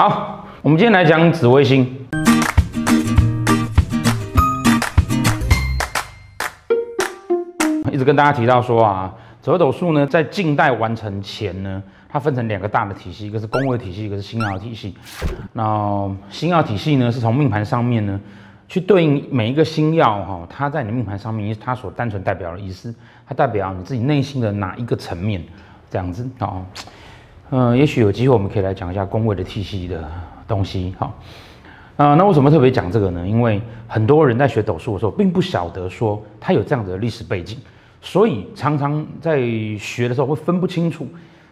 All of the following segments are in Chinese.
好，我们今天来讲紫微星。一直跟大家提到说啊，紫微斗数呢，在近代完成前呢，它分成两个大的体系，一个是宫位体系，一个是星曜体系。那星曜体系呢，是从命盘上面呢，去对应每一个星曜哈，它在你命盘上面，它所单纯代表的意思，它代表你自己内心的哪一个层面，这样子哦。嗯，也许有机会我们可以来讲一下宫位的体系的东西。好，啊，那为什么特别讲这个呢？因为很多人在学斗数的时候，并不晓得说它有这样子的历史背景，所以常常在学的时候会分不清楚。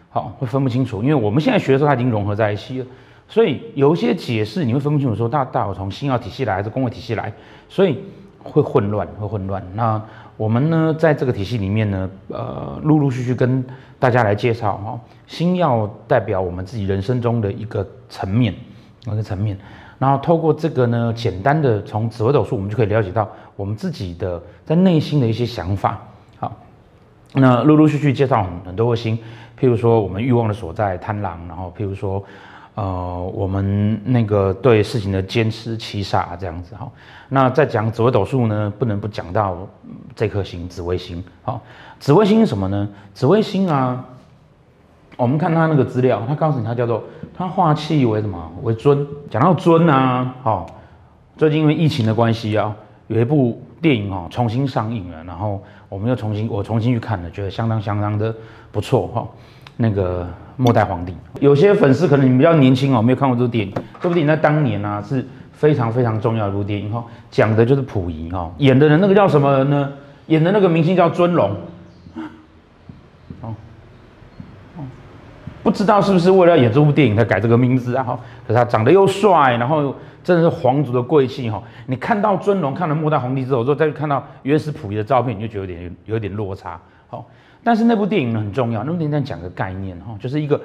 好，会分不清楚，因为我们现在学的时候，它已经融合在一起了，所以有一些解释你会分不清楚，说大大有从星曜体系来还是宫位体系来，所以会混乱，会混乱。那我们呢，在这个体系里面呢，呃，陆陆续续跟大家来介绍哈，星耀代表我们自己人生中的一个层面，一个层面，然后透过这个呢，简单的从紫微斗数，我们就可以了解到我们自己的在内心的一些想法。好，那陆陆续续介绍很很多个星。譬如说，我们欲望的所在贪狼，然后譬如说，呃，我们那个对事情的坚持七杀这样子哈。那在讲紫微斗数呢，不能不讲到这颗星紫微星。好，紫微星是什么呢？紫微星啊，我们看他那个资料，他告诉你他叫做他化气为什么？为尊。讲到尊啊，好，最近因为疫情的关系啊，有一部电影哦重新上映了，然后我们又重新我重新去看了，觉得相当相当的不错哈。那个末代皇帝，有些粉丝可能你比较年轻哦，没有看过这部电影。这部电影在当年呢、啊、是非常非常重要的一部电影哈，讲的就是溥仪哈，演的人那个叫什么人呢？演的那个明星叫尊龙。不知道是不是为了演这部电影才改这个名字啊？哈，可是他长得又帅，然后真的是皇族的贵气哈。你看到尊龙，看了末代皇帝之后，之后再去看到原始溥仪的照片，你就觉得有点有点落差。好。但是那部电影呢很重要，那部电影讲个概念哈，就是一个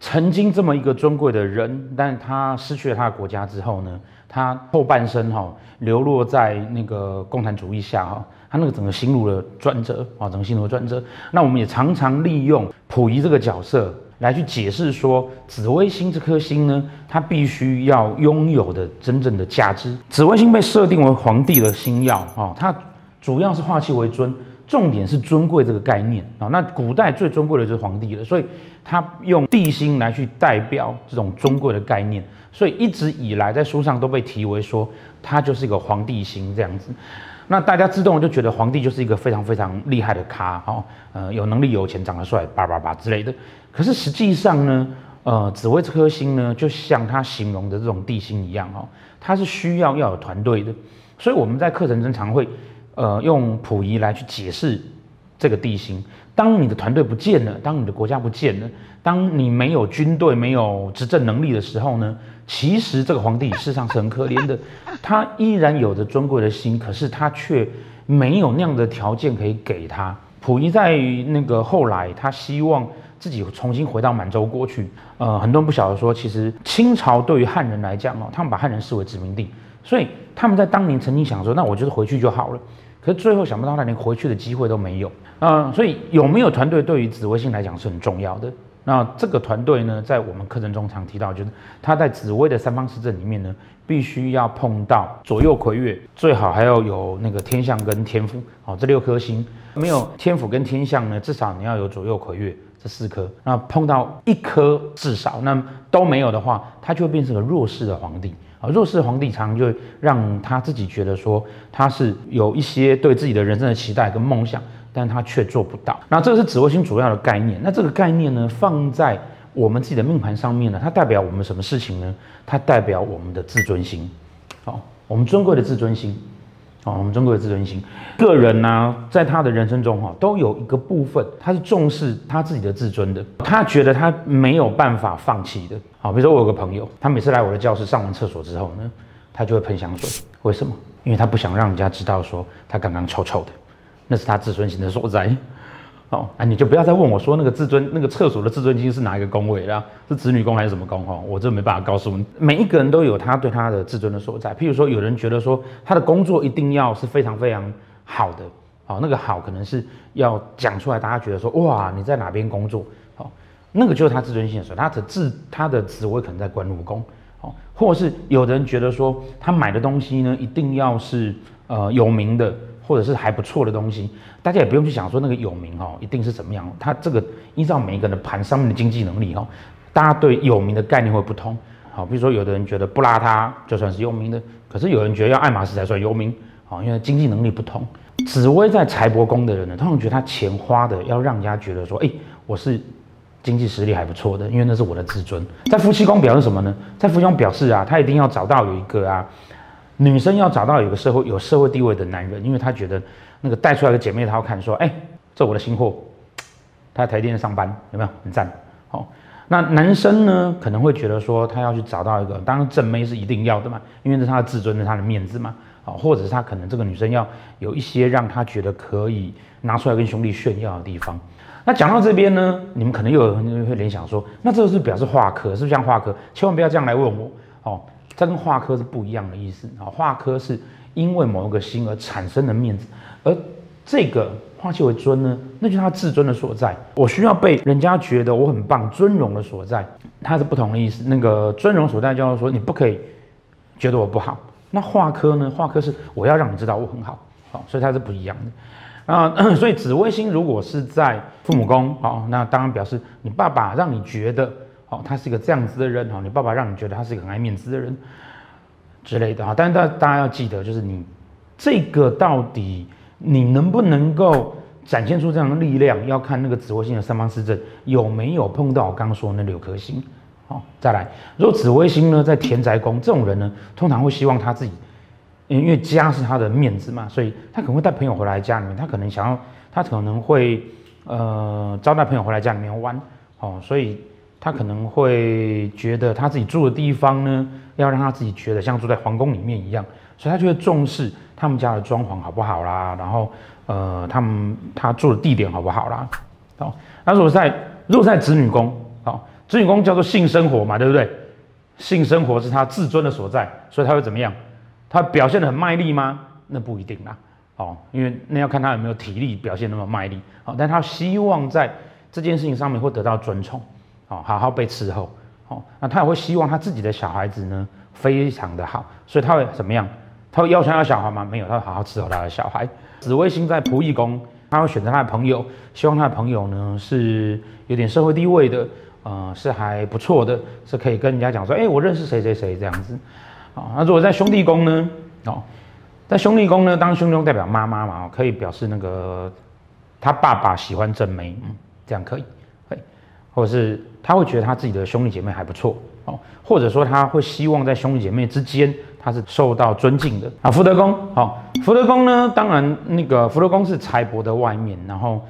曾经这么一个尊贵的人，但他失去了他的国家之后呢，他后半生哈流落在那个共产主义下哈，他那个整个心路的转折啊，整个心路的转折。那我们也常常利用溥仪这个角色来去解释说，紫微星这颗星呢，它必须要拥有的真正的价值。紫微星被设定为皇帝的星曜啊，它主要是化气为尊。重点是尊贵这个概念啊，那古代最尊贵的就是皇帝了，所以它用帝星来去代表这种尊贵的概念，所以一直以来在书上都被提为说它就是一个皇帝星这样子。那大家自动就觉得皇帝就是一个非常非常厉害的咖哈，呃，有能力、有钱、长得帅，叭叭叭之类的。可是实际上呢，呃，紫薇这颗星呢，就像他形容的这种地星一样哈，它是需要要有团队的，所以我们在课程中常会。呃，用溥仪来去解释这个地形。当你的团队不见了，当你的国家不见了，当你没有军队、没有执政能力的时候呢，其实这个皇帝事实上是很可怜的。他依然有着尊贵的心，可是他却没有那样的条件可以给他。溥仪在那个后来，他希望自己重新回到满洲国去。呃，很多人不晓得说，其实清朝对于汉人来讲哦，他们把汉人视为殖民地，所以他们在当年曾经想说，那我就是回去就好了。可是最后想不到他连回去的机会都没有啊、所以有没有团队对于紫微星来讲是很重要的。那这个团队呢，在我们课程中常提到，就是他在紫微的三方四正里面呢，必须要碰到左右魁月，最好还要有那个天相跟天府，好，这六颗星没有天府跟天相呢，至少你要有左右魁月这四颗。那碰到一颗至少，那都没有的话，他就会变成个弱势的皇帝。啊，弱势皇帝常就让他自己觉得说他是有一些对自己的人生的期待跟梦想，但他却做不到。那这个是紫微星主要的概念。那这个概念呢，放在我们自己的命盘上面呢，它代表我们什么事情呢？它代表我们的自尊心。好，我们尊贵的自尊心。啊，我们中国的自尊心，个人呢、在他的人生中哈，都有一个部分，他是重视他自己的自尊的，他觉得他没有办法放弃的。好，比如说我有个朋友，他每次来我的教室上完厕所之后呢，他就会喷香水。为什么？因为他不想让人家知道说他刚刚臭臭的，那是他自尊心的所在。哦，啊，你就不要再问我说那个自尊，那个厕所的自尊心是哪一个宫位啦？是子女宫还是什么宫？哈，我这没办法告诉你。每一个人都有他对他的自尊的所在。譬如说，有人觉得说他的工作一定要是非常非常好的，哦，那个好可能是要讲出来，大家觉得说哇，你在哪边工作？好，那个就是他自尊心的时候，他的自他的职位可能在官禄宫，哦，或是有人觉得说他买的东西呢，一定要是呃有名的，或者是还不错的东西，大家也不用去想说那个有名哦，一定是怎么样，他这个依照每一个人的盘上面的经济能力哦，大家对有名的概念会不同，好，比如说有的人觉得不邋遢就算是有名的，可是有人觉得要爱马仕才算有名，好，因为经济能力不同。紫薇在财帛宫的人呢，通常觉得他钱花的要让人家觉得说，哎，我是经济实力还不错的，因为那是我的自尊。在夫妻宫表示什么呢？在夫妻宫表示啊，他一定要找到有一个啊，女生要找到有个社会有社会地位的男人，因为他觉得那个带出来的姐妹，她要看说，哎，这我的新货，他在台电上班，有没有很赞？好，那男生呢可能会觉得说，他要去找到一个，当然正妹是一定要的嘛，因为这是他的自尊，是他的面子嘛。好，或者是他可能这个女生要有一些让他觉得可以拿出来跟兄弟炫耀的地方。那讲到这边呢，你们可能又有人会联想说，那这是表示化科，是不是像化科？千万不要这样来问我哦，这跟化科是不一样的意思啊。化科是因为某一个星而产生的面子，而这个化气为尊呢，那就是他自尊的所在。我需要被人家觉得我很棒，尊荣的所在，它是不同的意思。那个尊荣所在叫做说，你不可以觉得我不好。那化科呢？化科是我要让你知道我很好，好，所以它是不一样的啊。所以紫微星如果是在父母宫，好，那当然表示你爸爸让你觉得，哦，他是一个这样子的人，哈，你爸爸让你觉得他是一个很爱面子的人之类的，哈。但是大大家要记得，就是你这个到底你能不能够展现出这样的力量，要看那个紫微星的三方四正有没有碰到我刚刚说的那六颗星。好，再来，如果紫微星呢，在田宅宫，这种人呢，通常会希望他自己，因为家是他的面子嘛，所以他可能会带朋友回来家里面，他可能想要，他可能会呃招待朋友回来家里面玩，哦，所以他可能会觉得他自己住的地方呢，要让他自己觉得像住在皇宫里面一样，所以他就会重视他们家的装潢好不好啦，然后呃他们他住的地点好不好啦，好，那如果在如果在子女宫，好。子女宫叫做性生活嘛，对不对？性生活是他自尊的所在，所以他会怎么样？他表现得很卖力吗？那不一定啦，哦，因为那要看他有没有体力表现那么卖力，哦，但他希望在这件事情上面会得到尊崇，哦，好好被伺候，哦，那他也会希望他自己的小孩子呢非常的好，所以他会怎么样？他会要求要小孩吗？没有，他会好好伺候他的小孩。紫微星在仆役宫，他会选择他的朋友，希望他的朋友呢是有点社会地位的。呃，是还不错的，是可以跟人家讲说，哎、我认识谁谁谁这样子，啊，那如果在兄弟宫呢，哦，在兄弟宫呢，当兄弟代表妈妈嘛，可以表示那个他爸爸喜欢正妹，嗯，这样，可以，或者是他会觉得他自己的兄弟姐妹还不错，哦，或者说他会希望在兄弟姐妹之间他是受到尊敬的，啊，福德宫，好，福德宫呢，当然那个福德宫是财帛的外面，然后。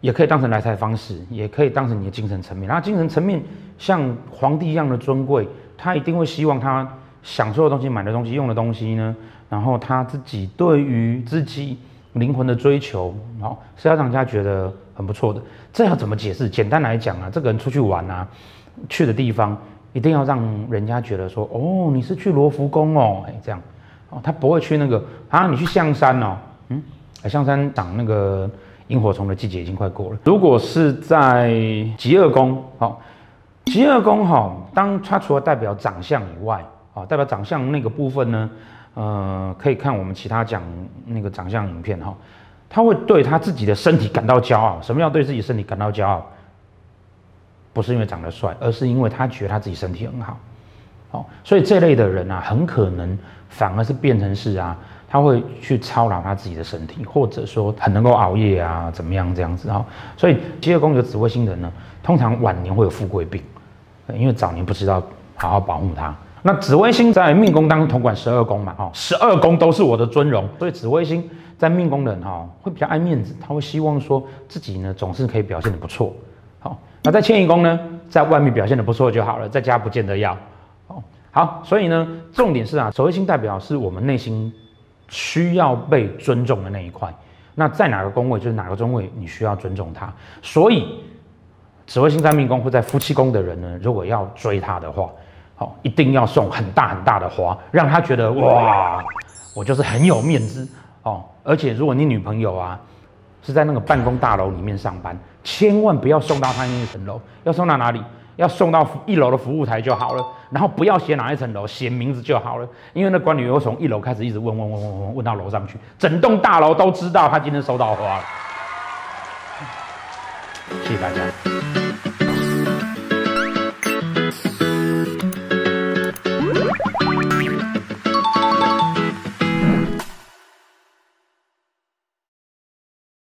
也可以当成来财方式，也可以当成你的精神层面。然后精神层面像皇帝一样的尊贵，他一定会希望他享受的东西、买的东西、用的东西呢，然后他自己对于自己灵魂的追求，好是要让人家觉得很不错的。这要怎么解释？简单来讲啊，这个人出去玩啊，去的地方一定要让人家觉得说，哦，你是去罗浮宫哦，哎，这样哦，他不会去那个啊，你去象山哦，嗯，象山长那个。萤火虫的季节已经快过了。如果是在疾厄宫，好，疾厄宫哈，当它除了代表长相以外，啊，代表长相那个部分呢，呃，可以看我们其他讲那个长相影片哈，他会对他自己的身体感到骄傲。什么叫对自己身体感到骄傲？不是因为长得帅，而是因为他觉得他自己身体很好。好，所以这类的人啊，很可能反而是变成是啊。他会去操劳他自己的身体，或者说很能够熬夜啊，怎么样这样子哈。所以疾厄宫有紫微星人呢，通常晚年会有富贵病，因为早年不知道好好保护他。那紫微星在命宫当中统管十二宫嘛，哈，十二宫都是我的尊荣，所以紫微星在命宫的人哈，会比较爱面子，他会希望说自己呢总是可以表现得不错。好，那在迁移宫呢，在外面表现得不错就好了，在家不见得要。哦，好，所以呢，重点是啊，紫微星代表是我们内心。需要被尊重的那一块，那在哪个宫位就是哪个中位，你需要尊重他。所以，紫微星在命宫或在夫妻宫的人呢，如果要追他的话，好，一定要送很大很大的花，让他觉得哇，我就是很有面子哦。而且，如果你女朋友啊是在那个办公大楼里面上班，千万不要送到他那一层楼，要送到哪里？要送到一楼的服务台就好了，然后不要写哪一层楼，写名字就好了，因为那管理员会从一楼开始一直问问问问问问到楼上去，整栋大楼都知道他今天收到花了。谢谢大家。